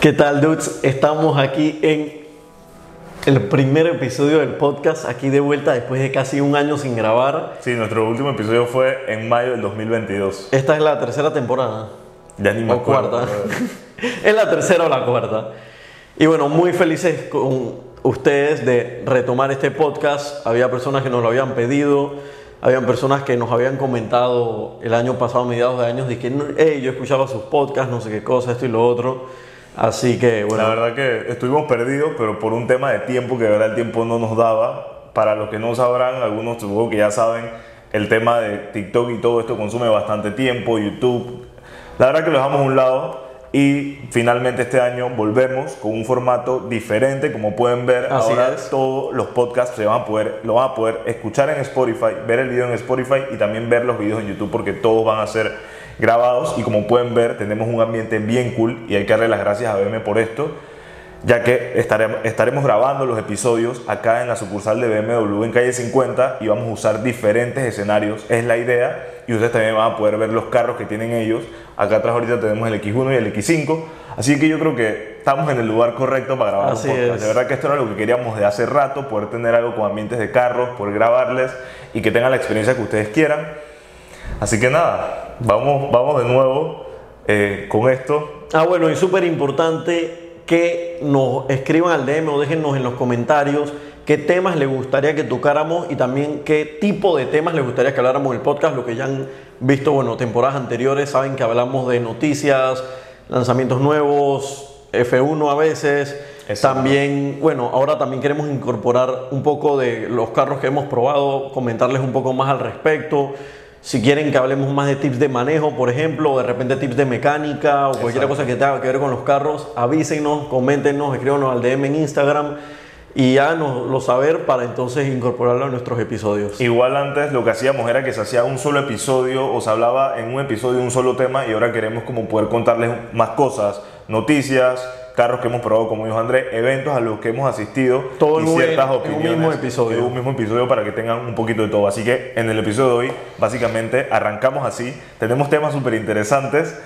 ¿Qué tal, dudes? Estamos aquí en el primer episodio del podcast, aquí de vuelta después de casi un año sin grabar. Sí, nuestro último episodio fue en mayo del 2022. Esta es la tercera temporada. Ya ni me o acuerdo, cuarta. es la tercera o la cuarta. Y bueno, muy felices con ustedes de retomar este podcast. Había personas que nos lo habían pedido, habían personas que nos habían comentado el año pasado, mediados de años, de que hey, yo escuchaba sus podcasts, no sé qué cosa, esto y lo otro. Así que bueno, La verdad que estuvimos perdidos, pero por un tema de tiempo, que de verdad el tiempo no nos daba. Para los que no sabrán, algunos supongo que ya saben, el tema de TikTok y todo esto consume bastante tiempo, YouTube. La verdad que lo dejamos a un lado y finalmente este año volvemos con un formato diferente. Como pueden ver, Así ahora es. todos los podcasts se van a poder, lo van a poder escuchar en Spotify, ver el video en Spotify y también ver los videos en YouTube porque todos van a ser grabados y como pueden ver tenemos un ambiente bien cool y hay que darle las gracias a BM por esto ya que estaremos, estaremos grabando los episodios acá en la sucursal de BMW en calle 50 y vamos a usar diferentes escenarios, es la idea, y ustedes también van a poder ver los carros que tienen ellos. Acá atrás ahorita tenemos el X1 y el X5, así que yo creo que estamos en el lugar correcto para grabar Así es. De verdad que esto era lo que queríamos de hace rato, poder tener algo con ambientes de carros, poder grabarles y que tengan la experiencia que ustedes quieran. Así que nada, vamos, vamos de nuevo eh, con esto. Ah, bueno, y súper importante que nos escriban al DM o déjennos en los comentarios qué temas les gustaría que tocáramos y también qué tipo de temas les gustaría que habláramos en el podcast. Lo que ya han visto, bueno, temporadas anteriores, saben que hablamos de noticias, lanzamientos nuevos, F1 a veces. Exacto. También, bueno, ahora también queremos incorporar un poco de los carros que hemos probado, comentarles un poco más al respecto. Si quieren que hablemos más de tips de manejo, por ejemplo, o de repente tips de mecánica o cualquier cosa que tenga que ver con los carros, avísenos, coméntenos, escríbanos al DM en Instagram y háganoslo saber para entonces incorporarlo a nuestros episodios. Igual antes lo que hacíamos era que se hacía un solo episodio o se hablaba en un episodio un solo tema y ahora queremos como poder contarles más cosas, noticias, carros que hemos probado como dijo Andrés, eventos a los que hemos asistido Todo y ciertas en un opiniones. mismo episodio. En un mismo episodio para que tengan un poquito de todo. Así que en el episodio de hoy básicamente arrancamos así. Tenemos temas súper interesantes.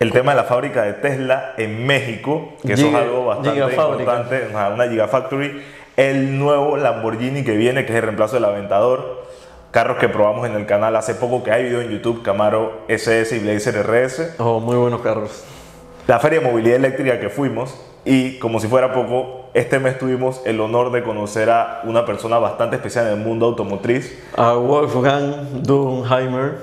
El tema de la fábrica de Tesla en México, que eso es algo bastante importante una, una Gigafactory, el nuevo Lamborghini que viene, que es el reemplazo del Aventador, carros que probamos en el canal hace poco, que hay video en YouTube, Camaro SS y Blazer RS, Oh, muy buenos carros. La feria de movilidad eléctrica que fuimos y como si fuera poco, este mes tuvimos el honor de conocer a una persona bastante especial en el mundo automotriz, A Wolfgang Dunheimer,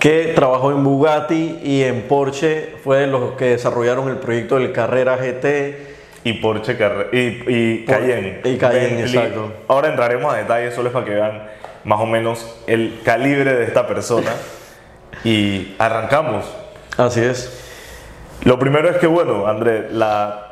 que trabajó en Bugatti y en Porsche, fue de los que desarrollaron el proyecto del Carrera GT. y Porsche Carre- y, y Por- Cayenne. y Cayenne, Bentley. exacto. Ahora entraremos a detalles solo es para que vean más o menos el calibre de esta persona y arrancamos. Así es. Lo primero es que, bueno, André, la,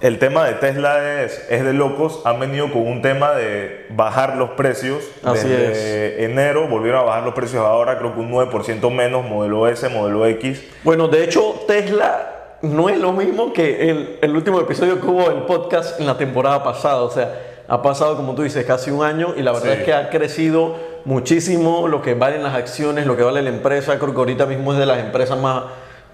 el tema de Tesla es, es de locos. Han venido con un tema de bajar los precios. Así Desde enero volvieron a bajar los precios ahora, creo que un 9% menos, modelo S, modelo X. Bueno, de hecho, Tesla no es lo mismo que el, el último episodio que hubo del podcast en la temporada pasada. O sea, ha pasado, como tú dices, casi un año y la verdad Sí. es que ha crecido muchísimo lo que valen las acciones, lo que vale la empresa. Creo que ahorita mismo es de las empresas más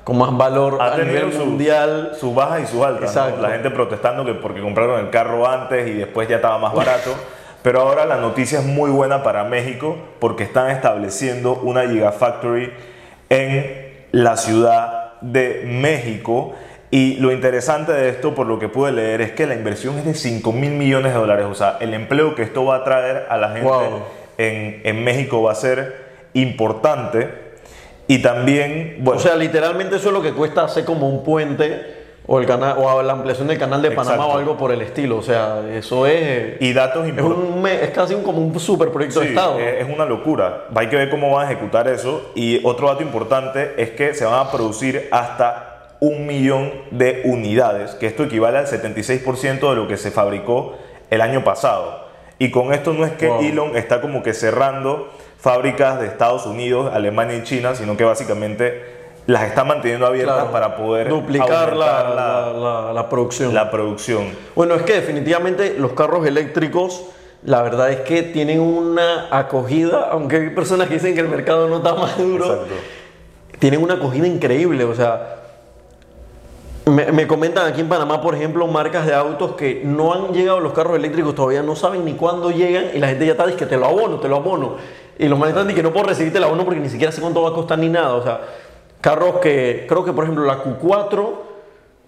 con más valor Ha a tenido nivel su- mundial. Sus bajas y sus altas. ¿no? Exacto. La gente protestando que porque compraron el carro antes y después ya estaba más barato. Pero ahora la noticia es muy buena para México porque están estableciendo una Gigafactory en la ciudad de México. Y lo interesante de esto, por lo que pude leer, es que la inversión es de 5 mil millones de dólares. O sea, el empleo que esto va a traer a la gente Wow. en, en México va a ser importante. Y también, bueno, O sea, literalmente eso es lo que cuesta hacer como un puente o el canal o la ampliación del canal de Panamá Exacto. o algo por el estilo. O sea, eso es y datos es, un, es casi un- como un super proyecto de Estado. es es una locura. Hay que ver cómo van a ejecutar eso. Y otro dato importante es que se van a producir hasta un millón de unidades, que esto equivale al 76% de lo que se fabricó el año pasado. Y con esto no es que Wow. Elon está como que cerrando fábricas de Estados Unidos, Alemania y China, sino que básicamente las está manteniendo abiertas Claro. para poder duplicar la, la- la- la producción. la producción. Bueno, es que definitivamente los carros eléctricos, la verdad es que tienen una acogida, aunque hay personas que dicen que el mercado no está maduro, Exacto. tienen una acogida increíble. O sea, Me, me comentan aquí en Panamá, por ejemplo, marcas de autos que no han llegado los carros eléctricos todavía, no saben ni cuándo llegan y la gente ya está diciendo que te lo abono, te lo abono. Y los manes están que no puedo recibirte el abono porque ni siquiera sé cuánto va a costar ni nada. O sea, carros que, creo que por ejemplo la Q4,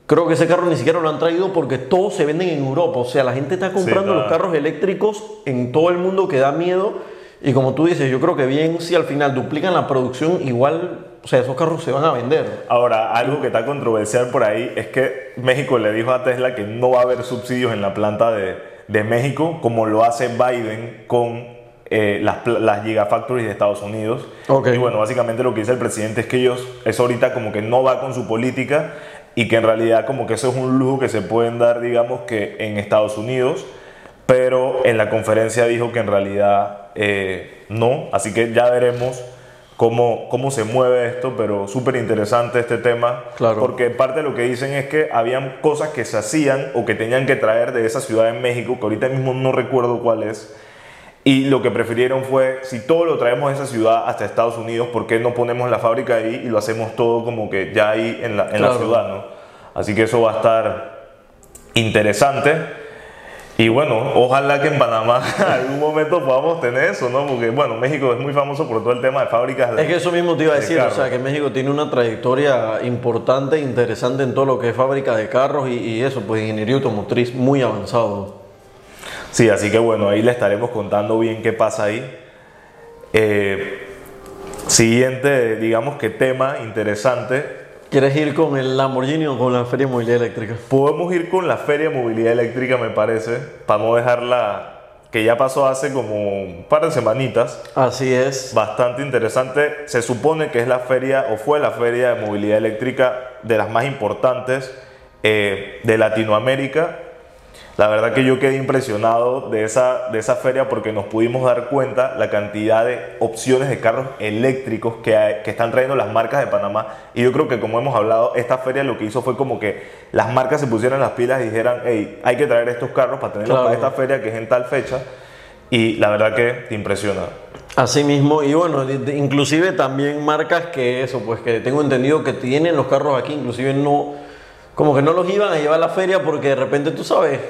creo que ese carro ni siquiera lo han traído porque todos se venden en Europa. O sea, la gente está comprando claro. los carros eléctricos en todo el mundo que da miedo. Y como tú dices, yo creo que bien si al final duplican la producción, igual, o sea, esos carros se van a vender. Ahora, algo que está controversial por ahí es que México le dijo a Tesla que no va a haber subsidios en la planta de, de México, como lo hace Biden con eh, las, las Gigafactories de Estados Unidos. Ok. Y bueno, básicamente lo que dice el presidente es que ellos, eso ahorita como que no va con su política y que en realidad como que eso es un lujo que se pueden dar, digamos, que en Estados Unidos, pero en la conferencia dijo que en realidad eh, no, así que ya veremos cómo, cómo se mueve esto, pero súper interesante este tema, Claro. porque parte de lo que dicen es que habían cosas que se hacían o que tenían que traer de esa ciudad en México, que ahorita mismo no recuerdo cuál es, y lo que prefirieron fue, si todo lo traemos de esa ciudad hasta Estados Unidos, ¿por qué no ponemos la fábrica ahí y lo hacemos todo como que ya ahí en la, en la Claro. ciudad? ¿no? Así que eso va a estar interesante. Y bueno, ojalá que en Panamá en algún momento podamos tener eso, ¿no? Porque, bueno, México es muy famoso por todo el tema de fábricas de... Es que eso mismo te iba a de decir, o sea, que México tiene una trayectoria importante, interesante en todo lo que es fábrica de carros y, y eso, pues ingeniería automotriz muy avanzado. Sí, así que bueno, ahí le estaremos contando bien qué pasa ahí. Eh, siguiente, digamos que tema interesante. ¿Quieres ir con el Lamborghini o con la Feria de Movilidad Eléctrica? Podemos ir con la Feria de Movilidad Eléctrica, me parece, para no dejarla, que ya pasó hace como un par de semanitas. Así es. Bastante interesante. Se supone que es la feria, o fue la feria de movilidad eléctrica de las más importantes eh, de Latinoamérica. La verdad que yo quedé impresionado de esa, de esa feria porque nos pudimos dar cuenta la cantidad de opciones de carros eléctricos que, hay- que están trayendo las marcas de Panamá. Y yo creo que como hemos hablado, esta feria lo que hizo fue como que las marcas se pusieran las pilas y dijeran, hey, hay que traer estos carros para tenerlos Claro. para esta feria que es en tal fecha. Y la verdad que te impresiona. Así mismo, y bueno, inclusive también marcas que eso, pues que tengo entendido que tienen los carros aquí, inclusive no, como que no los iban a llevar a la feria porque de repente tú sabes,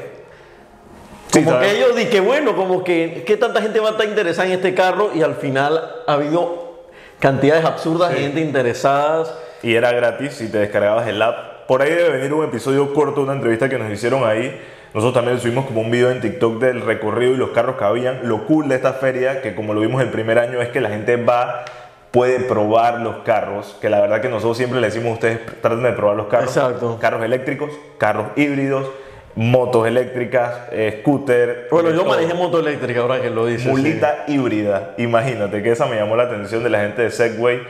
como que ellos di que bueno, como que, ¿qué tanta gente va a estar interesada en este carro? Y al final ha habido cantidades absurdas de gente interesadas. y era gratis si te descargabas el app. Por ahí debe venir un episodio corto, una entrevista que nos hicieron ahí. Nosotros también subimos como un video en TikTok del recorrido y los carros que habían. Lo cool de esta feria, que como lo vimos el primer año, es que la gente va, puede probar los carros. Que la verdad que nosotros siempre le decimos a ustedes, traten de probar los carros. Exacto. Carros eléctricos, carros híbridos, motos eléctricas, eh, scooter. Bueno, yo todo. manejé moto eléctrica ahora que lo dices. sí. Mulita híbrida, imagínate que esa me llamó la atención de la gente de Segway.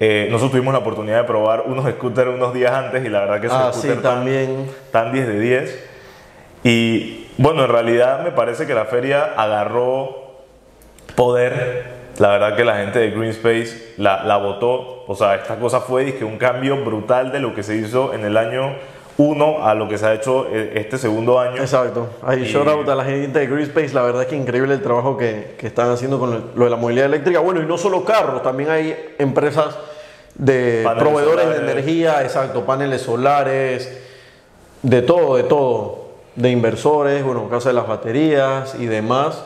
Eh, nosotros tuvimos la oportunidad de probar unos scooters unos días antes y la verdad que esos Ah, sí, scooters están- también. están 10 de 10. Y bueno, en realidad me parece que la feria agarró poder. La verdad que la gente de Green Space la, la votó. O sea, esta cosa fue dizque, un cambio brutal de lo que se hizo en el año 1 a lo que se ha hecho eh, este segundo año. Exacto. Ahí shout out a la gente de Greenspace. La verdad es que increíble el trabajo que, que están haciendo con lo de la movilidad eléctrica. Bueno, y no solo carros, también hay empresas de Paneles proveedores solares. de energía, exacto, paneles solares, de todo, de todo. De inversores, bueno, casa de las baterías y demás.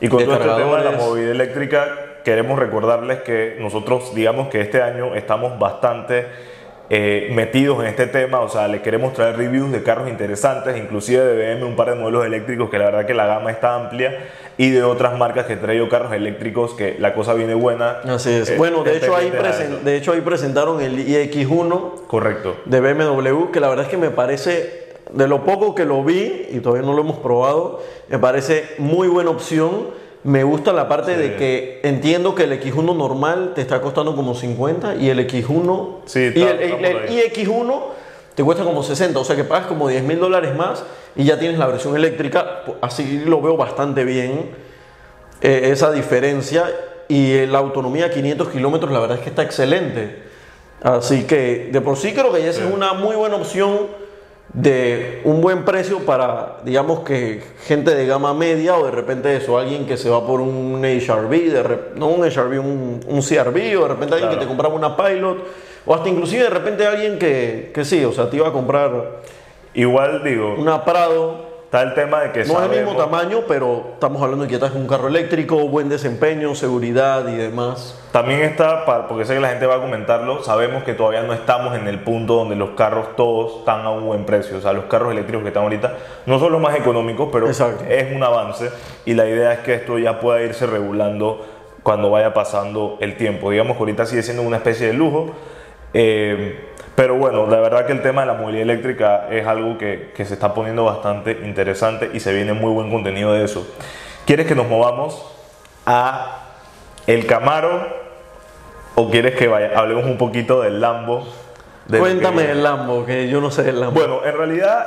Y con de todo este tema de la movilidad eléctrica, queremos recordarles que nosotros, digamos que este año estamos bastante eh, metidos en este tema, o sea, les queremos traer reviews de carros interesantes, inclusive de BM, un par de modelos eléctricos que la verdad que la gama está amplia, y de otras marcas que traído carros eléctricos que la cosa viene buena. Así es. Eh, bueno, de estén hecho, ahí presen- de hecho ahí presentaron el iX1 Correcto. de BMW, que la verdad es que me parece, de lo poco que lo vi, y todavía no lo hemos probado, me parece muy buena opción. Me gusta la parte Sí. de que entiendo que el X1 normal te está costando como 50 y el X1 Sí, y el, está el- por el ahí. iX1 te cuesta como 60, o sea que pagas como 10 mil dólares más y ya tienes la versión eléctrica, así lo veo bastante bien eh, esa diferencia y la autonomía a 500 kilómetros la verdad es que está excelente. Así que de por sí creo que esa es una muy buena opción de un buen precio para, digamos que gente de gama media o de repente eso, alguien que se va por un HRV, de re- no un HRV, un, un CRV o de repente alguien Claro. que te compraba una Pilot. O hasta inclusive de repente alguien que, que sí, o sea, te iba a comprar Igual digo, una Prado. Está el tema de que No es el mismo tamaño, pero estamos hablando de que estás en un carro eléctrico, buen desempeño, seguridad y demás. También está, porque sé que la gente va a comentarlo, sabemos que todavía no estamos en el punto donde los carros todos están a un buen precio. O sea, los carros eléctricos que están ahorita no son los más económicos, pero Exacto. es un avance y la idea es que esto ya pueda irse regulando cuando vaya pasando el tiempo. Digamos que ahorita sigue siendo una especie de lujo. eh, pero bueno, la verdad que el tema de la movilidad eléctrica es algo que, que se está poniendo bastante interesante y se viene muy buen contenido de eso. ¿Quieres que nos movamos a el Camaro o quieres que vaya, hablemos un poquito del Lambo? Cuéntame del Lambo, que yo no sé del Lambo. Bueno, en realidad,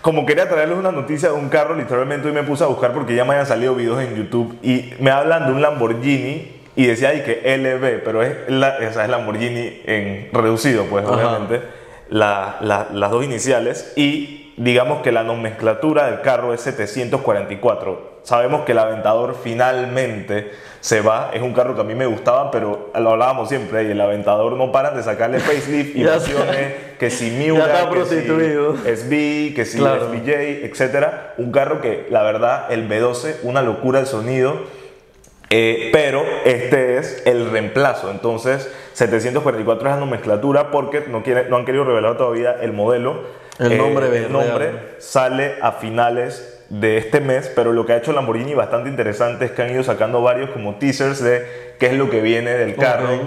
como quería traerles una noticia de un carro, literalmente hoy me puse a buscar porque ya me habían salido videos en YouTube y me hablan de un Lamborghini y decía ahí que LB, pero es, la, esa es Lamborghini en reducido, pues Ajá. obviamente, la- la- las dos iniciales y digamos que la nomenclatura del carro es 744. Sabemos que el Aventador finalmente se va, es un carro que a mí me gustaba, pero lo hablábamos siempre, y el Aventador no paran de sacarle facelift y versiones, que si Miura, que si. SB, que si Claro. FBJ, etcétera. Un carro que, la verdad, el B12, una locura el sonido. Eh, pero este es el reemplazo. Entonces, 744 es la nomenclatura porque no, quiere, no han querido revelar todavía el modelo. El nombre el real. nombre sale a finales de este mes, pero lo que ha hecho Lamborghini bastante interesante es que han ido sacando varios como teasers de qué es lo que viene del carro. Ok.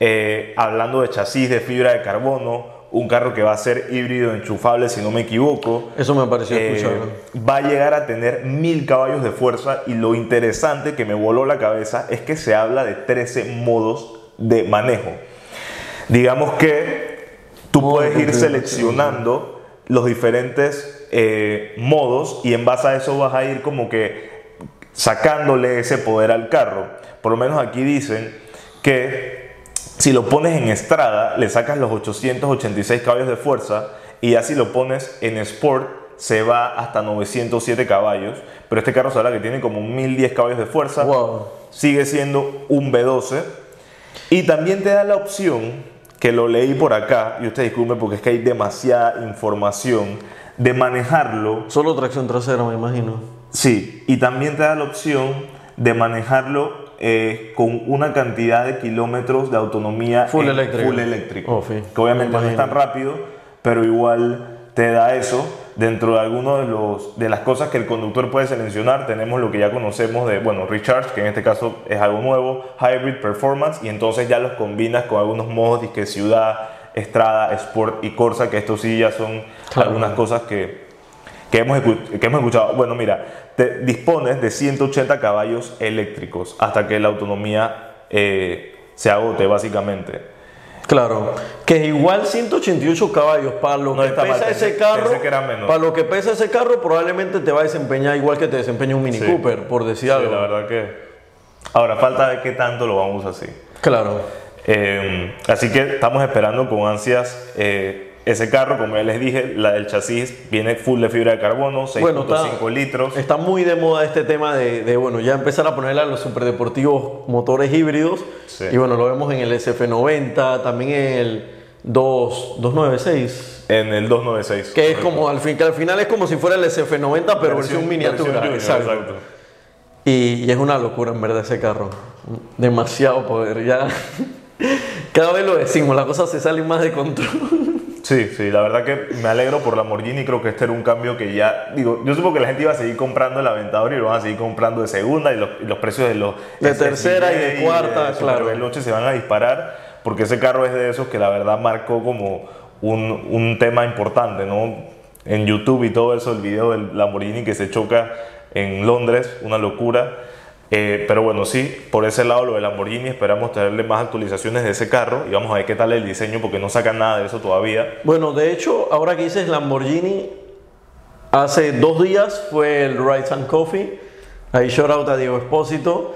Eh, hablando de chasis de fibra de carbono, un carro que va a ser híbrido enchufable si no me equivoco. Eso me pareció Eh, va a llegar a tener mil caballos de fuerza y lo interesante que me voló la cabeza es que se habla de 13 modos de manejo. Digamos que tú Modo puedes ir seleccionando los diferentes eh, modos y en base a eso vas a ir como que sacándole ese poder al carro. Por lo menos aquí dicen que si lo pones en estrada, le sacas los 886 caballos de fuerza y así lo pones en sport, se va hasta 907 caballos. Pero este carro habla que tiene como 1010 caballos de fuerza. Wow. Sigue siendo un B12. Y también te da la opción, que lo leí por acá, y usted disculpe porque es que hay demasiada información, de manejarlo Solo tracción trasera, me imagino. Sí, y también te da la opción de manejarlo eh, con una cantidad de kilómetros de autonomía Full en eléctrico. full eléctrico. Oh, sí. Que obviamente Me no es tan rápido, pero igual te da eso. Dentro de algunos de, los, de las cosas que el conductor puede seleccionar, tenemos lo que ya conocemos de, bueno, Recharge, que en este caso es algo nuevo, Hybrid Performance, y entonces ya los combinas con algunos modos de que ciudad, estrada, sport y Corsa, que estos sí ya son Claro. algunas cosas que, que hemos, que hemos escuchado. Bueno, mira, te dispones de 180 caballos eléctricos hasta que la autonomía eh, se agote, básicamente. Claro, que igual 188 caballos para lo No que mal, pesa pensé- ese carro, para lo que pesa ese carro probablemente te va a desempeñar igual que te desempeña un Mini Sí. Cooper, por decir Sí, algo. la verdad que. Ahora, falta ver qué tanto lo vamos a hacer. Claro. Eh, así que estamos esperando con ansias eh, ese carro. Como ya les dije, la, el chasis viene full de fibra de carbono, 6.5 Bueno, litros. Está muy de moda este tema de, de, bueno, ya empezar a ponerle a los superdeportivos motores híbridos. Sí. Y bueno, lo vemos en el SF90, también en el 2, 296. En el 296. Que es correcto. como, al, fin, que al final es como si fuera el SF90, pero versión, miniatura. versión junior, exacto. exacto. Y, y es una locura en verdad ese carro. Demasiado poder. Ya cada vez lo decimos, las cosas se salen más de control. Sí, sí, la verdad que me alegro por Lamborghini, creo que este era un cambio que ya, digo, yo supongo que la gente iba a seguir comprando el Aventador y lo van a seguir comprando de segunda y los, y los precios de los... De tercera y de cuarta, Super claro. Veloce se van a disparar porque ese carro es de esos que la verdad marcó como un, un tema importante, ¿no? En YouTube y todo eso, el video del Lamborghini que se choca en Londres, una locura. Eh, pero bueno, sí, por ese lado lo de Lamborghini esperamos traerle más actualizaciones de ese carro y vamos a ver qué tal el diseño porque no sacan nada de eso todavía. Bueno, de hecho, ahora que dices Lamborghini, hace dos días fue el Rides and Coffee. Ahí shout out a Diego Espósito.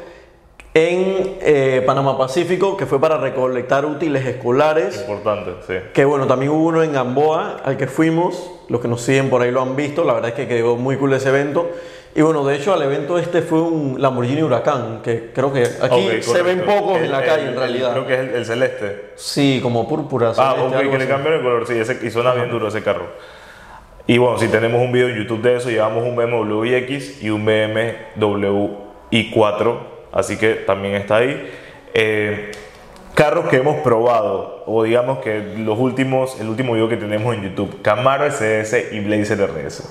En eh, Panamá Pacífico, que fue para recolectar útiles escolares. Importante, sí. Que bueno, también hubo uno en Gamboa al que fuimos. Los que nos siguen por ahí lo han visto. La verdad es que quedó muy cool ese evento. Y bueno, de hecho al evento este fue un Lamborghini Huracán, que creo que aquí Ok, se ven pocos El- en la calle el- en el- realidad. creo que es el, el celeste. Sí, como púrpura. Ah, celeste, ok, que le cambiaron el color, sí, ese, y suena bien duro ese carro. Y bueno, si tenemos un video en YouTube de eso, llevamos un BMW iX y un BMW i4, así que también está ahí. Eh, carros que hemos probado, o digamos que los últimos, el último video que tenemos en YouTube, Camaro SS y Blazer RS.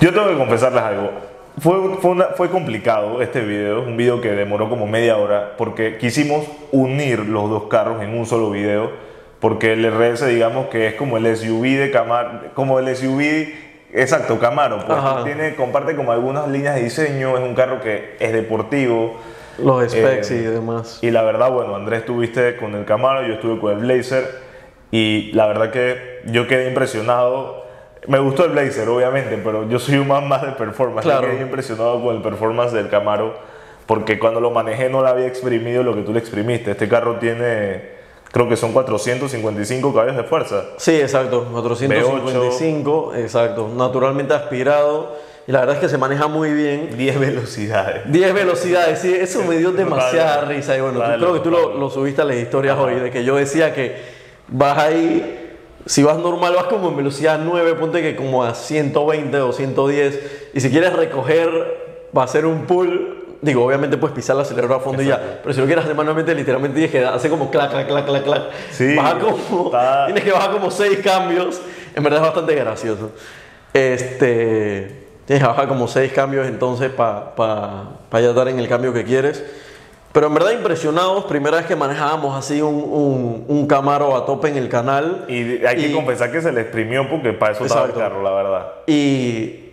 Yo tengo que confesarles algo. Fue, fue, una- fue complicado este video, un video que demoró como media hora, porque quisimos unir los dos carros en un solo video, porque el RS digamos que es como el SUV de Camaro, como el SUV, exacto, Camaro, pues tiene, comparte como algunas líneas de diseño, es un carro que es deportivo, Los specs Eh, y demás. y la verdad, bueno, Andrés estuviste con el Camaro, yo estuve con el Blazer y la verdad que yo quedé impresionado. Me gustó el Blazer, obviamente, pero yo soy un man más de performance. Claro. Quedé impresionado con el performance del Camaro porque cuando lo manejé no le había exprimido lo que tú le exprimiste. Este carro tiene, creo que son 455 caballos de fuerza. Sí, exacto, 455, exacto, naturalmente aspirado y la verdad es que se maneja muy bien. 10 velocidades. 10 velocidades, sí, eso me dio demasiada risa y bueno, tú- Vale, creo que tú lo, lo subiste a las historias Ajá. hoy, de que yo decía que vas ahí, si vas normal vas como en velocidad 9, ponte que como a 120 o 110 y si quieres recoger va a ser un pull. Digo, obviamente puedes pisar el acelerador a fondo y ya, pero si lo quieres hacer manualmente, literalmente que hace como clac, clac, clac, clac, clac. Sí, Baja como, está- tienes que bajar como 6 cambios. En verdad es bastante gracioso. Este, tienes que bajar como 6 cambios entonces para pa, pa ya estar en el cambio que quieres. Pero en verdad impresionados, primera vez que manejábamos así un, un, un Camaro a tope en el canal. Y hay que Y- confesar que se le exprimió porque para eso estaba el carro, la verdad. y,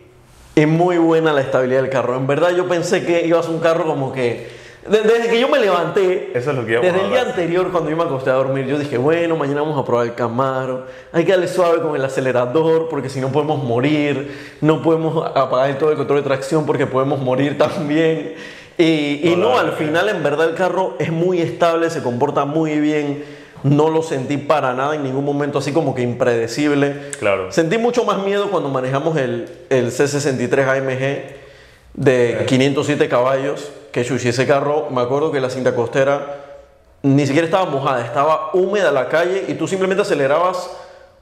y muy buena la estabilidad del carro. En verdad yo pensé que iba a ser un carro como que... de- Desde que yo me levanté, Eso es lo que desde el día anterior cuando yo me acosté a dormir, yo dije, bueno, mañana vamos a probar el Camaro, hay que darle suave con el acelerador porque si no podemos morir, no podemos apagar todo el control de tracción porque podemos morir también. Y, y No, al final en verdad el carro es muy estable, se comporta muy bien, no lo sentí para nada en ningún momento así como que impredecible. Claro. Sentí mucho más miedo cuando manejamos el, el C63 AMG de 507 caballos, que chuchi, ese carro, me acuerdo que la cinta costera ni siquiera estaba mojada, estaba húmeda la calle y tú simplemente acelerabas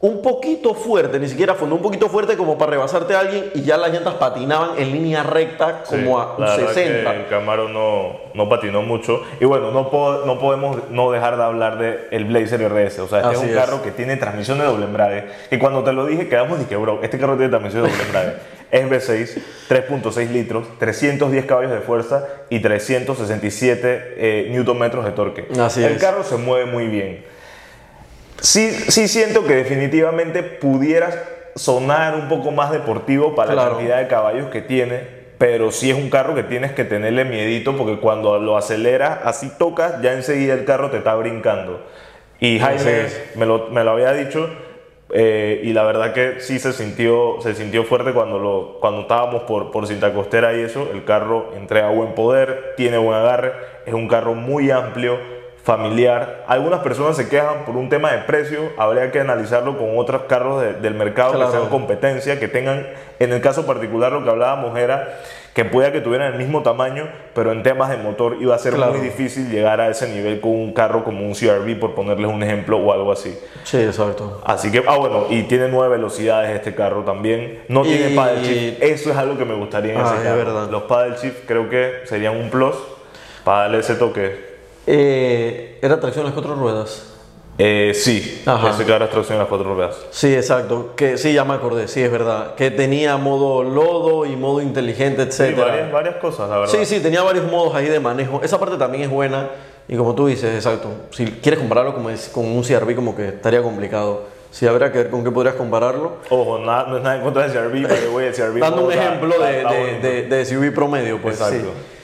un poquito fuerte, ni siquiera a fondo, un poquito fuerte como para rebasarte a alguien y ya las llantas patinaban en línea recta como Sí, a la verdad 60. que el Camaro no, no patinó mucho. Y bueno, no, po- no podemos no dejar de hablar de el Blazer RS. O sea, este Así es un es. carro que tiene transmisión de doble embrague. Que cuando te lo dije, quedamos y que, bro, este carro tiene transmisión de doble embrague. es V6, 3.6 litros, 310 caballos de fuerza y 367 eh, newton metros de torque. Así el es. carro se mueve muy bien. Sí, sí siento que definitivamente pudieras sonar un poco más deportivo para la cantidad de caballos que tiene, pero sí es un carro que tienes que tenerle miedito porque cuando lo aceleras, así tocas, ya enseguida el carro te está brincando. Y Jaime es. me lo, me lo había dicho eh, y la verdad que sí se sintió, se sintió fuerte cuando, lo, cuando estábamos por, por cinta costera y eso. El carro entrega buen poder, tiene buen agarre, es un carro muy amplio, familiar. Algunas personas se quejan por un tema de precio, habría que analizarlo con otros carros de- del mercado Claro. que sean competencia, que tengan, en el caso particular lo que hablábamos era que pueda que tuvieran el mismo tamaño, pero en temas de motor iba a ser Claro. muy difícil llegar a ese nivel con un carro como un CRV, por ponerles un ejemplo o algo así. Sí, exacto. Así que, ah, bueno, y tiene nueve velocidades este carro también. No Y- tiene paddle shift. Eso es algo que me gustaría en Ah, ese es carro. verdad. Los paddle shift creo que serían un plus para darle ese toque. Eh, ¿Era tracción a las cuatro ruedas? Eh, sí, Ajá. carro es tracción a las cuatro ruedas. Sí, exacto. Que sí, ya me acordé, sí, es verdad. Que tenía modo lodo y modo inteligente, Sí, etcétera. varias, varias cosas, la verdad. Sí, sí, tenía varios modos ahí de manejo. Esa parte también es buena. Y como tú dices, exacto. Si quieres compararlo es- con un CRV, como que estaría complicado. Sí, habrá que ver con qué podrías compararlo. Ojo, nada, no es nada en contra del CRV, pero güey, el CRV. Dando un ejemplo de, de, de- de SUV promedio, pues Exacto. sí.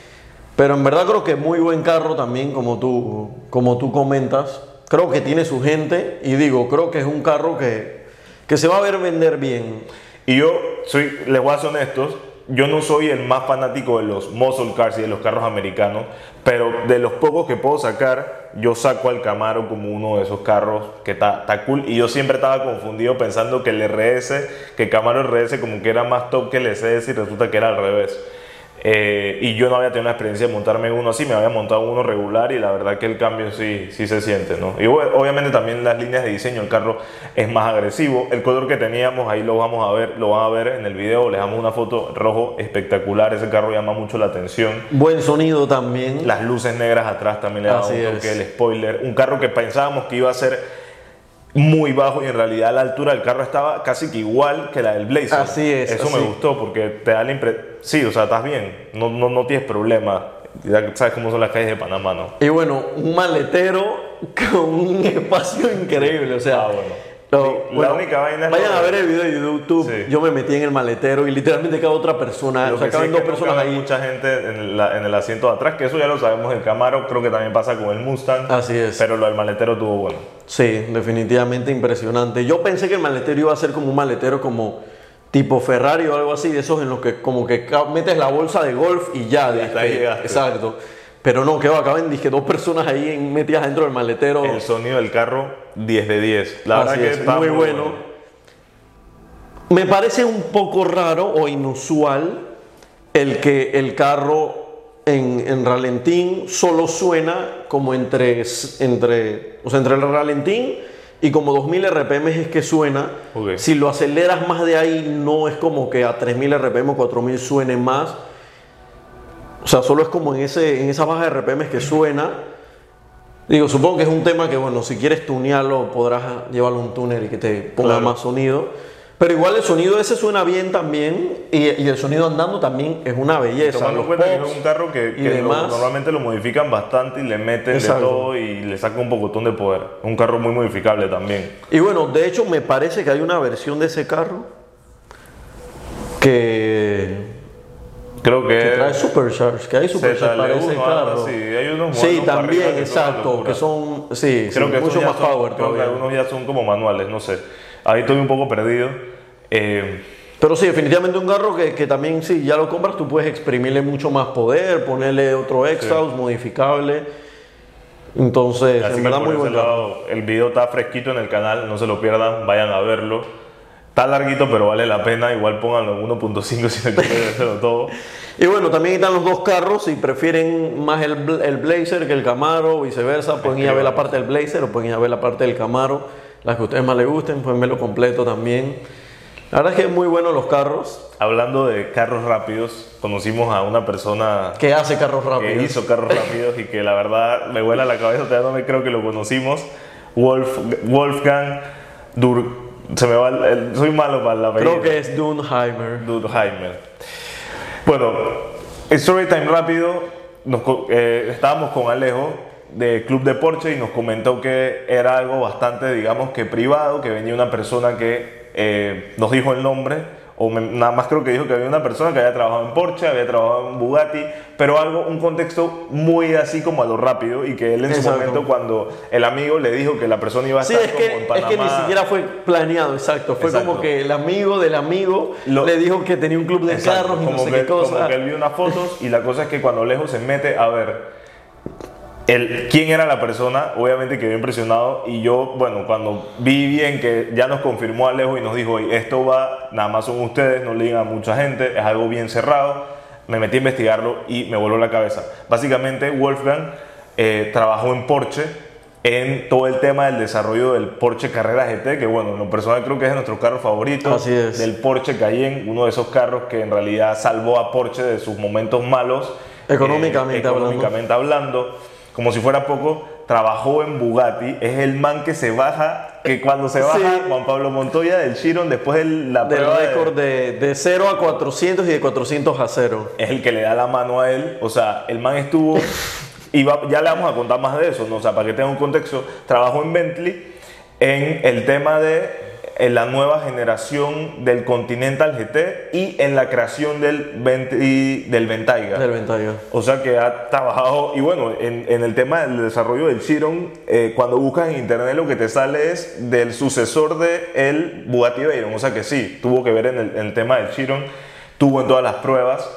Pero en verdad creo que muy buen carro también, como tú, como tú comentas. Creo que tiene su gente. Y digo, creo que es un carro que, que se va a ver vender bien. Y yo soy, les voy a ser honestos, yo no soy el más fanático de los muscle cars y de los carros americanos, pero de los pocos que puedo sacar, yo saco al Camaro como uno de esos carros que está, está cool. Y yo siempre estaba confundido pensando que el RS, que Camaro RS como que era más top que el SS y resulta que era al revés. Eh, y yo no había tenido una experiencia de montarme uno así, me había montado uno regular y la verdad que el cambio sí, sí se siente, ¿no? Y obviamente también las líneas de diseño, el carro es más agresivo. El color que teníamos, ahí lo vamos a ver, lo van a ver en el video, le damos una foto rojo espectacular, ese carro llama mucho la atención. Buen sonido también. Las luces negras atrás también le dan un toque, el spoiler. Un carro que pensábamos que iba a ser muy bajo y en realidad la altura del carro estaba casi que igual que la del Blazer. Así es. Eso me gustó porque te da la impresión, sí, o sea, estás bien, no, no, no tienes problema. Ya sabes cómo son las calles de Panamá, ¿no? Y bueno, un maletero con un espacio increíble, o sea, ah, bueno la única vaina es Vayan a ver el video de YouTube. Yo me metí en el maletero y literalmente cada otra persona. o sea, caben dos personas ahí. mucha gente en el, en el, asiento de atrás, que eso ya lo sabemos. El Camaro creo que también pasa con el Mustang. Así es. Pero lo del maletero tuvo bueno. Sí, definitivamente impresionante. Yo pensé que el maletero iba a ser como un maletero como tipo Ferrari o algo así, de esos en los que como que metes la bolsa de golf y ya. Y hasta ahí llegaste. Exacto. Pero no, que va, acaben, dije, dos personas ahí metidas dentro del maletero. El sonido del carro, 10 de 10. La verdad que está muy, bueno. Me parece un poco raro o inusual el que el carro en, en ralentín solo suena como entre, entre, o sea, entre el ralentín y como 2000 RPM es que suena. Si lo aceleras más de ahí, no es como que a 3000 RPM o 4000 suene más o sea, solo es como en, ese, en esa baja de RPM que suena. Digo, supongo que es un tema que, bueno, si quieres tunearlo, podrás llevarlo a un túnel y que te ponga más sonido. Pero igual el sonido ese suena bien también y, el sonido andando también es una belleza. Tomando cuenta que es un carro que, normalmente lo modifican bastante y le meten de todo y le sacan un pocotón de poder. Es un carro muy modificable también. Y bueno, de hecho me parece que hay una versión de ese carro que Creo que, que trae Supercharge, que hay Supercharge para ese carro. Sí, hay unos sí también, exacto, que son, sí, creo que mucho más power creo que algunos ya son como manuales, no sé. Ahí estoy un poco perdido. Eh, pero sí, definitivamente un carro que, que, también, si ya lo compras, tú puedes exprimirle mucho más poder, ponerle otro exhaust modificable. Entonces, en verdad, muy bueno. El video está fresquito en el canal, no se lo pierdan, vayan a verlo. Está larguito, pero vale la pena. Igual pónganlo en 1.5 si no quieren hacerlo todo. y bueno, también están los dos carros. Si prefieren más el, el Blazer que el Camaro, viceversa, pueden ir a ver la parte del Blazer o pueden ir a ver la parte del Camaro. Las que a ustedes más les gusten, pueden verlo completo también. La verdad es que es muy bueno los carros. Hablando de carros rápidos, conocimos a una persona que hace carros rápidos. Que hizo carros rápidos y que la verdad me vuela la cabeza, todavía no me creo que lo conocimos. Wolf, Wolfgang Dur se me va el, soy malo para la Creo que es Dunheimer. Dunheimer. Bueno, Storytime rápido. Eh, estábamos con Alejo de Club de Porsche y nos comentó que era algo bastante, digamos que privado, que venía una persona que eh, nos dijo el nombre o nada más creo que dijo que había una persona que había trabajado en Porsche, había trabajado en Bugatti, pero algo, un contexto muy así como a lo rápido y que él en su momento cuando el amigo le dijo que la persona iba a estar es que, en Panamá. Es que ni siquiera fue planeado, exacto, fue como que el amigo del amigo le dijo que tenía un club de carros y no sé qué cosa. Como que él vio unas fotos y la cosa es que cuando lejos se mete a ver el, quién era la persona, obviamente quedé impresionado y yo, bueno, cuando vi bien que ya nos confirmó Alejo y nos dijo, esto va, nada más son ustedes, no le digan a mucha gente, es algo bien cerrado, me metí a investigarlo y me voló la cabeza. Básicamente Wolfgang eh, trabajó en Porsche en todo el tema del desarrollo del Porsche Carrera GT, que bueno, en lo personal creo que es nuestro carro favorito, Así es. del Porsche Cayenne, uno de esos carros que en realidad salvó a Porsche de sus momentos malos. Económicamente, eh, económicamente hablando como si fuera poco, trabajó en Bugatti. Es el man que se baja, que cuando se baja Juan Pablo Montoya del Chiron, después de la del récord de, de, 0 a 400 y de 400 a 0. Es el que le da la mano a él. O sea, el man estuvo. y ya le vamos a contar más de eso, ¿no? o sea, para que tenga un contexto. Trabajó en Bentley en el tema de en la nueva generación del Continental GT y en la creación del, del Ventaiga. Del Ventaiga. O sea que ha trabajado, y bueno, en, en el tema del desarrollo del Chiron, eh, cuando buscas en internet lo que te sale es del sucesor del el Bugatti Veyron. O sea que sí, tuvo que ver en el, en el tema del Chiron tuvo en todas las pruebas.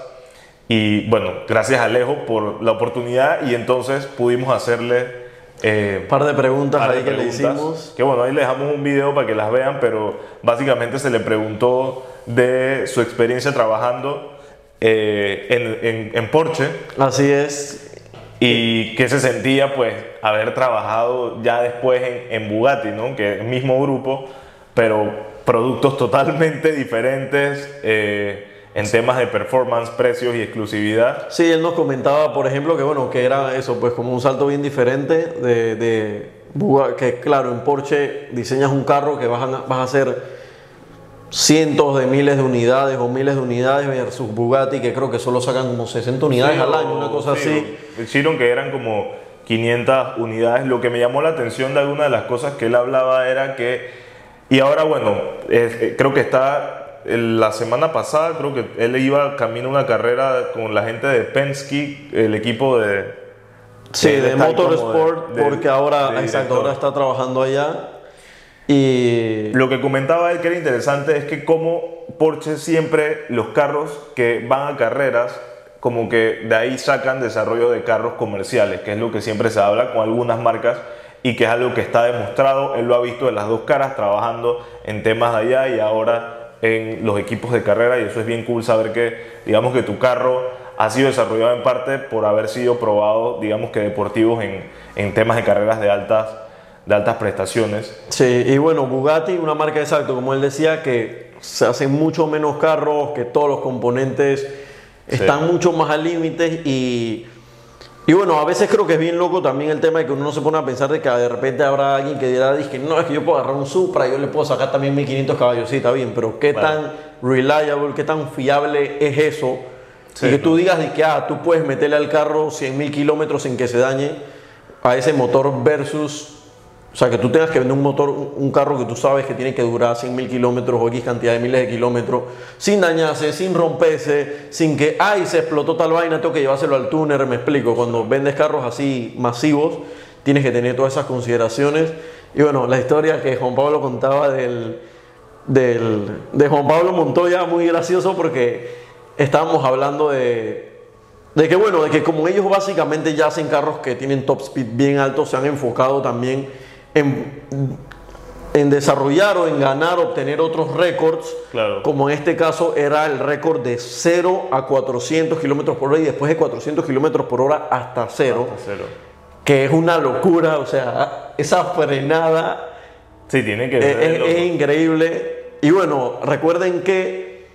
Y bueno, gracias a Alejo por la oportunidad y entonces pudimos hacerle... Eh, un par de preguntas par de ahí que le hicimos. Que bueno, ahí le dejamos un video para que las vean, pero básicamente se le preguntó de su experiencia trabajando eh, en, en, en Porsche Así es. y qué se sentía pues haber trabajado ya después en, en Bugatti, ¿no? Que es el mismo grupo, pero productos totalmente diferentes eh, en temas de performance, precios y exclusividad. Sí, él nos comentaba, por ejemplo, que bueno, que era eso, pues como un salto bien diferente de, de que claro, en Porsche diseñas un carro que vas a, vas a hacer cientos de miles de unidades o miles de unidades versus Bugatti que creo que solo sacan como 60 unidades al año, una cosa así. Hicieron que eran como 500 unidades. Lo que me llamó la atención de alguna de las cosas que él hablaba era que, y ahora bueno, es- eh, creo que está, la semana pasada creo que él iba camino a una carrera con la gente de Penske, el equipo de... Sí, de Motorsport, de- porque ahora, de exacto, ahora está trabajando allá. Y Lo que comentaba él que era interesante es que como Porsche siempre los carros que van a carreras, como que de ahí sacan desarrollo de carros comerciales, que es lo que siempre se habla con algunas marcas y que es algo que está demostrado, él lo ha visto de las dos caras trabajando en temas de allá y ahora en los equipos de carrera y eso es bien cool saber que digamos que tu carro ha sido desarrollado en parte por haber sido probado digamos que deportivos en, en temas de carreras de altas, de altas prestaciones. Sí, y bueno, Bugatti, una marca exacto, como él decía, que se hacen mucho menos carros, que todos los componentes están mucho más al límite y, y bueno, a veces creo que es bien loco también el tema de que uno no se pone a pensar de que de repente habrá alguien que dirá, que no, es que yo puedo agarrar un Supra, yo le puedo sacar también 1500 caballos, sí, está bien, pero qué Claro. tan reliable, qué tan fiable es eso. Sí, y que ¿no? tú digas de que ah, tú puedes meterle al carro 100 mil kilómetros sin que se dañe a ese motor versus o sea, que tú tengas que vender un motor, un carro que tú sabes que tiene que durar 100 mil kilómetros o X cantidad de miles de kilómetros, sin dañarse, sin romperse, sin que, ay, se explotó tal vaina, tengo que llevárselo al túnel, me explico. Cuando vendes carros así masivos, tienes que tener todas esas consideraciones. Y bueno, la historia que Juan Pablo contaba del, del, de Juan Pablo Montoya, muy gracioso porque estábamos hablando de, de que bueno, de que como ellos básicamente ya hacen carros que tienen top speed bien altos, se han enfocado también en, en desarrollar o en ganar, obtener otros récords, Claro. como en este caso era el récord de 0 a 400 kilómetros por hora y después de 400 kilómetros por hora hasta cero, Cero. que es una locura, o sea, esa frenada Sí, tiene que es, ser es- loco. es increíble. Y bueno, recuerden que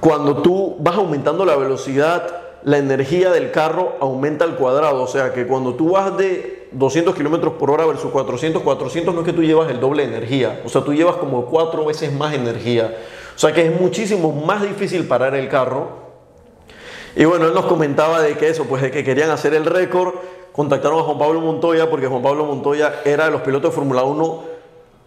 cuando tú vas aumentando la velocidad, la energía del carro aumenta al cuadrado. O sea que cuando tú vas de 200 kilómetros por hora versus 400, 400 no es que tú llevas el doble de energía. O sea, tú llevas como cuatro veces más energía. O sea que es muchísimo más difícil parar el carro. Y bueno, él nos comentaba de que eso, pues de que querían hacer el récord, contactaron a Juan Pablo Montoya porque Juan Pablo Montoya era de los pilotos de Fórmula 1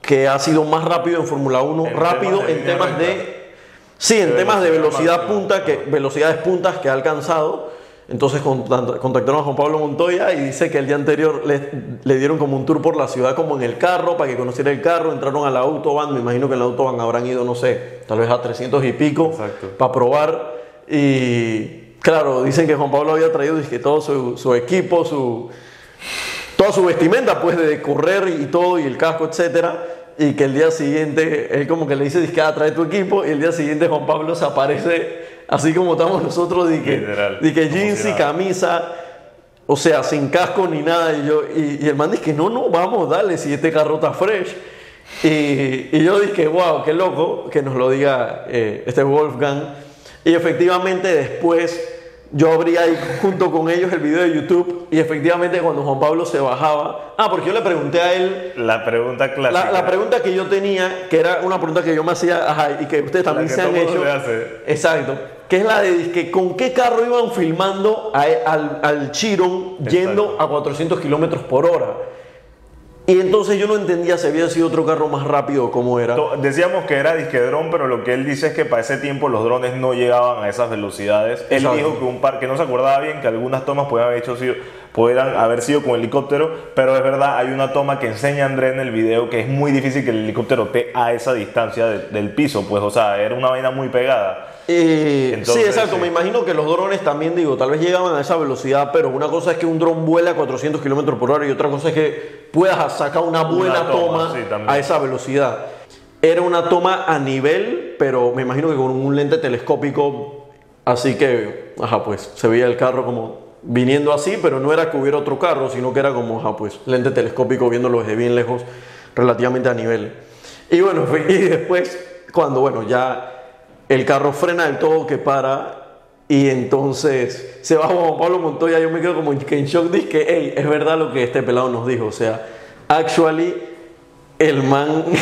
que ha sido más rápido en Fórmula 1, En rápido temas en temas de sí, en De temas de velocidad punta, que velocidades puntas que ha alcanzado. Entonces contact- contactaron a Juan Pablo Montoya y dice que el día anterior le, le dieron como un tour por la ciudad como en el carro para que conociera el carro, entraron a la autobahn, me imagino que en la autobahn habrán ido, no sé, tal vez a 300 y pico Exacto. para probar y claro, dicen que Juan Pablo había traído dizque, todo su, su equipo, su, toda su vestimenta pues de correr y todo y el casco, etcétera y que el día siguiente él como que le dice que trae tu equipo y el día siguiente Juan Pablo se aparece así como estamos nosotros de que, Literal, de que jeans si y camisa o sea sin casco ni nada y yo y, y el man dice que no no vamos dale si este carro está fresh y, y yo dije wow qué loco que nos lo diga eh, este Wolfgang y efectivamente después yo abrí ahí junto con ellos el video de YouTube y efectivamente cuando Juan Pablo se bajaba, ah, porque yo le pregunté a él La pregunta clásica. la, la pregunta que yo tenía, que era una pregunta que yo me hacía, ajá, y que ustedes también que se han hecho. Exacto. Que es la de que con qué carro iban filmando a- al, al Chiron yendo a 400 kilómetros por hora. Y entonces yo no entendía si había sido otro carro más rápido o cómo era. Decíamos que era disque dron, pero lo que él dice es que para ese tiempo los drones no llegaban a esas velocidades. Él Exacto. dijo que un par que no se acordaba bien que algunas tomas podían haber, hecho, sido, podían haber sido con helicóptero, pero es verdad, hay una toma que enseña André en el video que es muy difícil que el helicóptero esté a esa distancia de- del piso, pues, o sea, era una vaina muy pegada. Eh, Entonces, sí, exacto. sí. Me imagino que los drones también, digo, tal vez llegaban a esa velocidad, pero una cosa es que un dron vuela a 400 kilómetros por hora y otra cosa es que puedas sacar una buena Una toma, toma, sí, a esa velocidad. Era una toma a nivel, pero me imagino que con un lente telescópico, así que, ajá, pues se veía el carro como viniendo así, pero no era que hubiera otro carro, sino que era como, ajá, pues lente telescópico viéndolo desde bien lejos, relativamente a nivel. Y bueno, y después, cuando, bueno, ya el carro frena del todo que para y entonces se va Juan Pablo Montoya, yo me quedo como que en shock, dije hey, es verdad lo que este pelado nos dijo, o sea, actually el man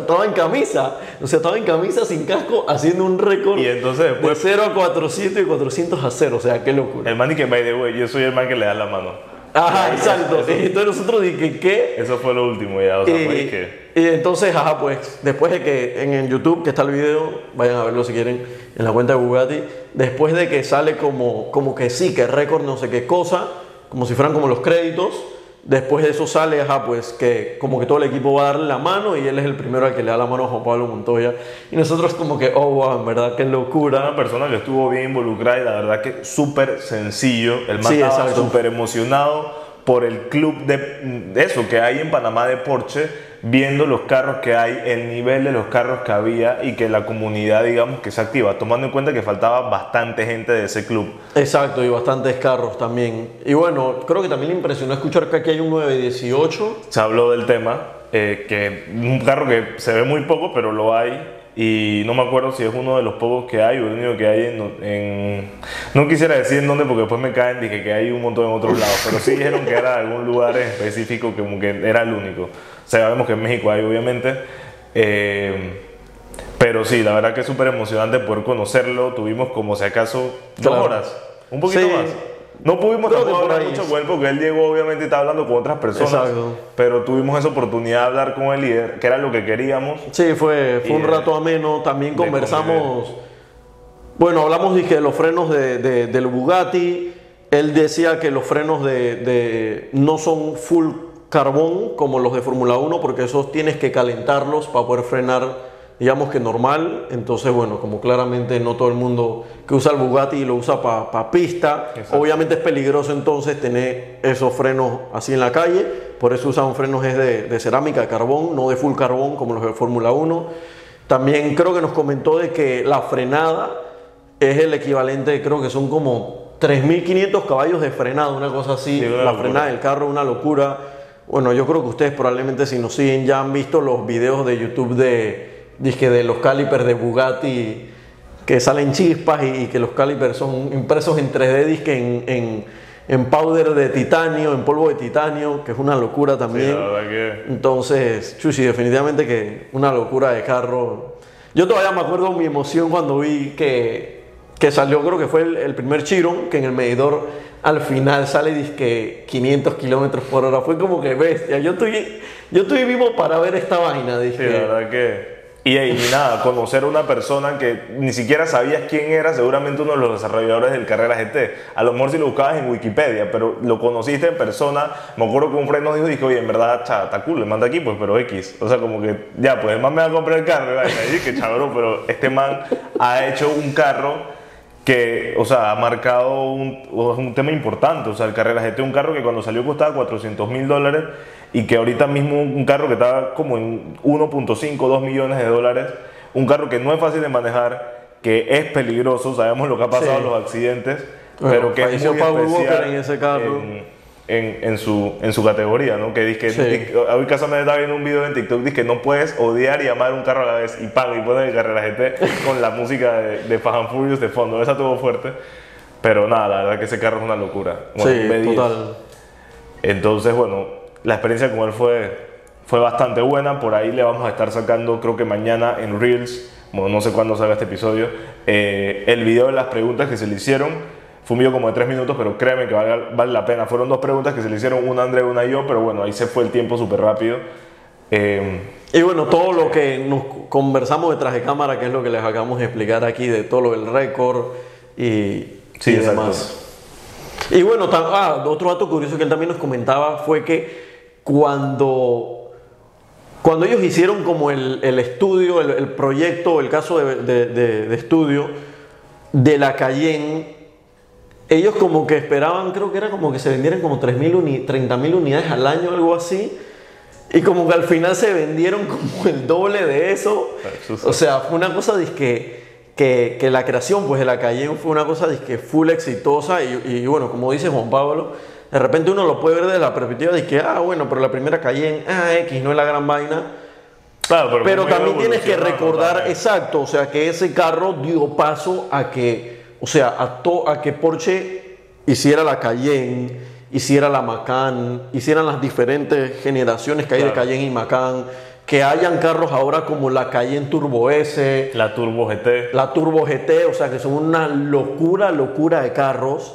estaba en camisa, o sea, estaba en camisa sin casco haciendo un récord Y entonces de después, 0 a 400 y 400 a 0, o sea, qué locura. el man y que, by the way, yo soy el man que le da la mano. Ajá, exacto. eso- Entonces nosotros dije, ¿qué? Eso fue lo último ya, o sea, fue Y, que... y entonces, ajá, pues, después de que en el YouTube, que está el video, vayan a verlo si quieren, en la cuenta de Bugatti, después de que sale como, como que sí, que récord no sé qué cosa, como si fueran como los créditos, después de eso sale, ajá, pues, que como que todo el equipo va a darle la mano y él es el primero al que le da la mano a Juan Pablo Montoya. Y nosotros como que, oh, wow, en verdad, qué locura. Una persona que estuvo bien involucrada y la verdad que súper sencillo. El man Sí, súper emocionado por el club de eso que hay en Panamá de Porsche, viendo los carros que hay, el nivel de los carros que había y que la comunidad, digamos, que se activa, tomando en cuenta que faltaba bastante gente de ese club. Exacto, y bastantes carros también. Y bueno, creo que también le impresionó escuchar que aquí hay un 918. Se habló del tema, eh, que un carro que se ve muy poco, pero lo hay. Y no me acuerdo si es uno de los pocos que hay o el único que hay en, en- No quisiera decir en dónde porque después me caen, dije que hay un montón en otros lados, pero sí dijeron que era algún lugar en específico que como que era el único. Sabemos que en México hay obviamente. eh, pero sí, la verdad que es súper emocionante poder conocerlo. Tuvimos como si acaso dos Claro. horas, un poquito Sí. más. No pudimos que tampoco hablar mucho con él porque él llegó obviamente y estaba hablando con otras personas. Exacto. Pero tuvimos esa oportunidad de hablar con el líder, que era lo que queríamos. Sí, fue, fue Y un de- rato ameno. También conversamos. Bueno, hablamos dije, de los frenos de, de- del Bugatti. Él decía que los frenos de, de- no son full carbón como los de Fórmula 1, porque esos tienes que calentarlos para poder frenar, digamos que normal. Entonces, bueno, como claramente no todo el mundo que usa el Bugatti lo usa para pista, Exacto. obviamente es peligroso entonces tener esos frenos así en la calle. Por eso usan frenos es de, de cerámica, de carbón, no de full carbón como los de Fórmula 1. También creo que nos comentó de que la frenada es el equivalente, creo que son como 3.500 caballos de frenada, una cosa así. Sí, la frenada del carro, una locura. Bueno, yo creo que ustedes probablemente si nos siguen ya han visto los videos de YouTube de, dizque de los calipers de Bugatti que salen chispas y, que los calipers son impresos en 3D, dizque en, en, en powder de titanio, en polvo de titanio, que es una locura Sí, también. la verdad que. Entonces, Chuchi, definitivamente que una locura de carro. Yo todavía me acuerdo mi emoción cuando vi que, que salió, creo que fue el, el primer Chiron, que en el medidor al final sale disque 500 kilómetros por hora. Fue como que bestia. Yo estoy, yo estoy vivo para ver esta vaina, Sí, dije. la verdad que. Y, y nada, conocer a una persona que ni siquiera sabías quién era, seguramente uno de los desarrolladores del Carrera GT. A lo mejor si lo buscabas en Wikipedia, pero lo conociste en persona. Me acuerdo que un friend nos dijo, dije, oye, en verdad, cha, está cool, le manda aquí, pues, pero X. O sea, como que, ya, pues, el man me va a comprar el carro. Y dije, chabrón, pero este man ha hecho un carro que, o sea, ha marcado un, un tema importante. O sea, el Carrera GT, un carro que cuando salió costaba 400 mil dólares y que ahorita mismo un carro que está como en 1.5, 2 millones de dólares, un carro que no es fácil de manejar, que es peligroso, sabemos lo que ha pasado Sí. en los accidentes, Bueno, pero que es muy especial en ese carro. en- en, en su, en su categoría, ¿no? Que dice que, Sí. hoy casualmente estaba viendo un video en TikTok, dice que no puedes odiar y amar un carro a la vez y paga y pones el Carrera GT con la música de, de Fast and Furious de fondo, esa tuvo fuerte, pero nada, la verdad que ese carro es una locura. Bueno, sí, B10. total. Entonces, bueno, la experiencia con él fue, fue bastante buena. Por ahí le vamos a estar sacando, creo que mañana en Reels, bueno, no sé cuándo salga este episodio, eh, el video de las preguntas que se le hicieron. Fue Fue un video como de tres minutos, pero créeme que vale, vale la pena. Fueron dos preguntas que se le hicieron, una a André, una a yo, pero bueno, ahí se fue el tiempo súper rápido. Eh, Y bueno, todo lo que nos conversamos detrás de cámara, que es lo que les acabamos de explicar aquí, de todo lo del récord y, Sí, y demás. Y bueno, ah, otro dato curioso que él también nos comentaba fue que cuando, cuando ellos hicieron como el, el estudio, el, el proyecto, el caso de, de- de- de estudio de la Cayenne, ellos como que esperaban, creo que era como que se vendieran como 3.000 uni 30.000 unidades al año, algo así. Y como que al final se vendieron como el doble de eso. O sea, fue una cosa disque, que, que la creación pues, de la Cayenne fue una cosa disque full exitosa. Y, y bueno, como dice Juan Pablo, de repente uno lo puede ver desde la perspectiva de que, ah, bueno, pero la primera Cayenne, ah, X, no es la gran vaina. claro, pero, Pero también tienes que recordar, exacto, o sea, que ese carro dio paso a que, o sea, a, que Porsche hiciera la Cayenne, hiciera la Macan, hicieran las diferentes generaciones que hay de. Cayenne y Macan, que hayan carros ahora como la Cayenne Turbo S, La Turbo GT. la Turbo GT, o sea, que son una locura, locura de carros.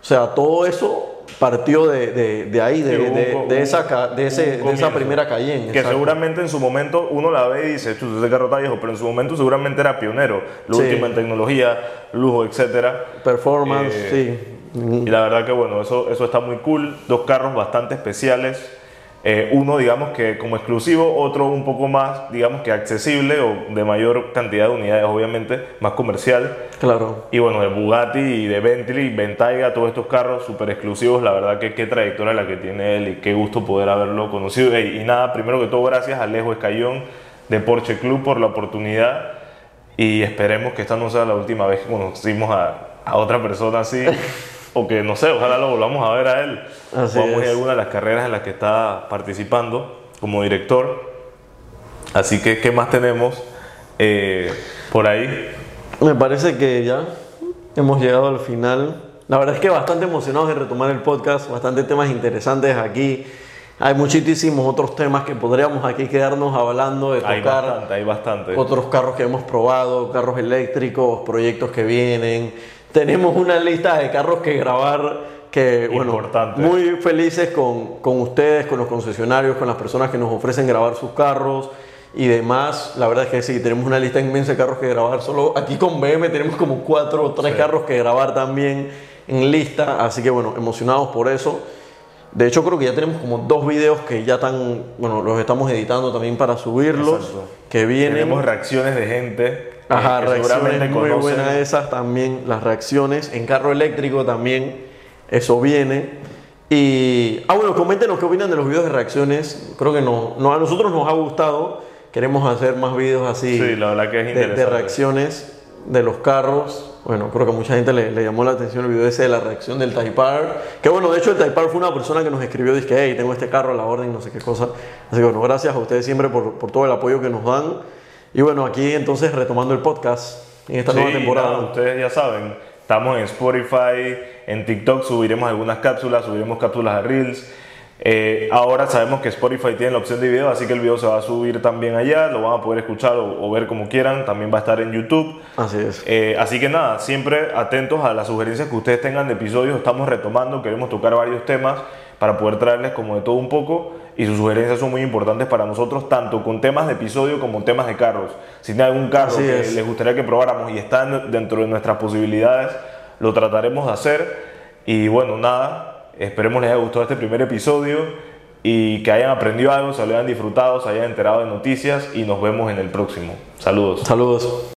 O sea, todo eso partió de, de- de ahí, de, de- un- de esa, un ese- de esa comienzo. primera Cayenne. Que exacto. seguramente en su momento uno la ve y dice, "Chuta, ese carro está viejo, pero en su momento seguramente era pionero. Lo Sí. último en tecnología, lujo, etcétera. Performance, Eh, sí. Y la verdad que bueno, eso, eso está muy cool. Dos carros bastante especiales. Eh, uno, digamos que como exclusivo, otro un poco más, digamos que accesible o de mayor cantidad de unidades, obviamente, más comercial. Claro. Y bueno, de Bugatti y de Bentley, Bentayga, todos estos carros súper exclusivos, la verdad que qué trayectoria la que tiene él y qué gusto poder haberlo conocido. Y nada, primero que todo, gracias a Alejo Escayón de Porsche Club por la oportunidad y esperemos que esta no sea la última vez que conocimos a, a otra persona así. o que no sé, ojalá lo volvamos a ver a él. Así ir es. a alguna de las carreras en las que está participando como director. Así que, ¿qué más tenemos eh, por ahí? Me parece que ya hemos llegado al final. La verdad es que bastante emocionados de retomar el podcast, bastantes temas interesantes aquí. Hay muchísimos otros temas que podríamos aquí quedarnos hablando, de Hay tocar bastante, hay bastante. otros carros que hemos probado, carros eléctricos, proyectos que vienen. Tenemos una lista de carros que grabar que, bueno, Importante. muy felices con, con ustedes, con los concesionarios, con las personas que nos ofrecen grabar sus carros y demás. La verdad es que sí, tenemos una lista inmensa de carros que grabar. Solo aquí con BM tenemos como cuatro o tres carros que grabar también en lista. Así que, bueno, emocionados por eso. De hecho, creo que ya tenemos como dos videos que ya están, bueno, los estamos editando también para subirlos, Exacto. que vienen. Tenemos reacciones de gente Ajá, reacciones seguramente muy conocen. buenas esas también, las reacciones. En carro eléctrico también, eso viene. Y, ah, bueno, coméntenos qué opinan de los videos de reacciones. Creo que no, no, a nosotros nos ha gustado. Queremos hacer más videos así Sí, la verdad que es de- interesante. de, reacciones de los carros. Bueno, creo que a mucha gente le, le llamó la atención el video ese de la reacción del Type R. Que bueno, de hecho el Type R fue una persona que nos escribió, dice, hey, tengo este carro a la orden, no sé qué cosa. Así que bueno, gracias a ustedes siempre por, por todo el apoyo que nos dan. Y bueno, aquí entonces retomando el podcast en esta Sí, nueva temporada. nada, ustedes ya saben, estamos en Spotify, en TikTok subiremos algunas cápsulas, subiremos cápsulas a Reels. Eh, ahora sabemos que Spotify tiene la opción de video, así que el video se va a subir también allá, lo van a poder escuchar o, o ver como quieran, también va a estar en YouTube. Así es. Eh, así que nada, siempre atentos a las sugerencias que ustedes tengan de episodios. Estamos retomando, queremos tocar varios temas para poder traerles como de todo un poco. Y sus sugerencias son muy importantes para nosotros, tanto con temas de episodio como temas de carros. Si tienen algún carro Así que es. les gustaría que probáramos y está en- dentro de nuestras posibilidades, lo trataremos de hacer. Y bueno, nada, esperemos les haya gustado este primer episodio y que hayan aprendido algo, se lo hayan disfrutado, se hayan enterado de noticias y nos vemos en el próximo. Saludos. Saludos.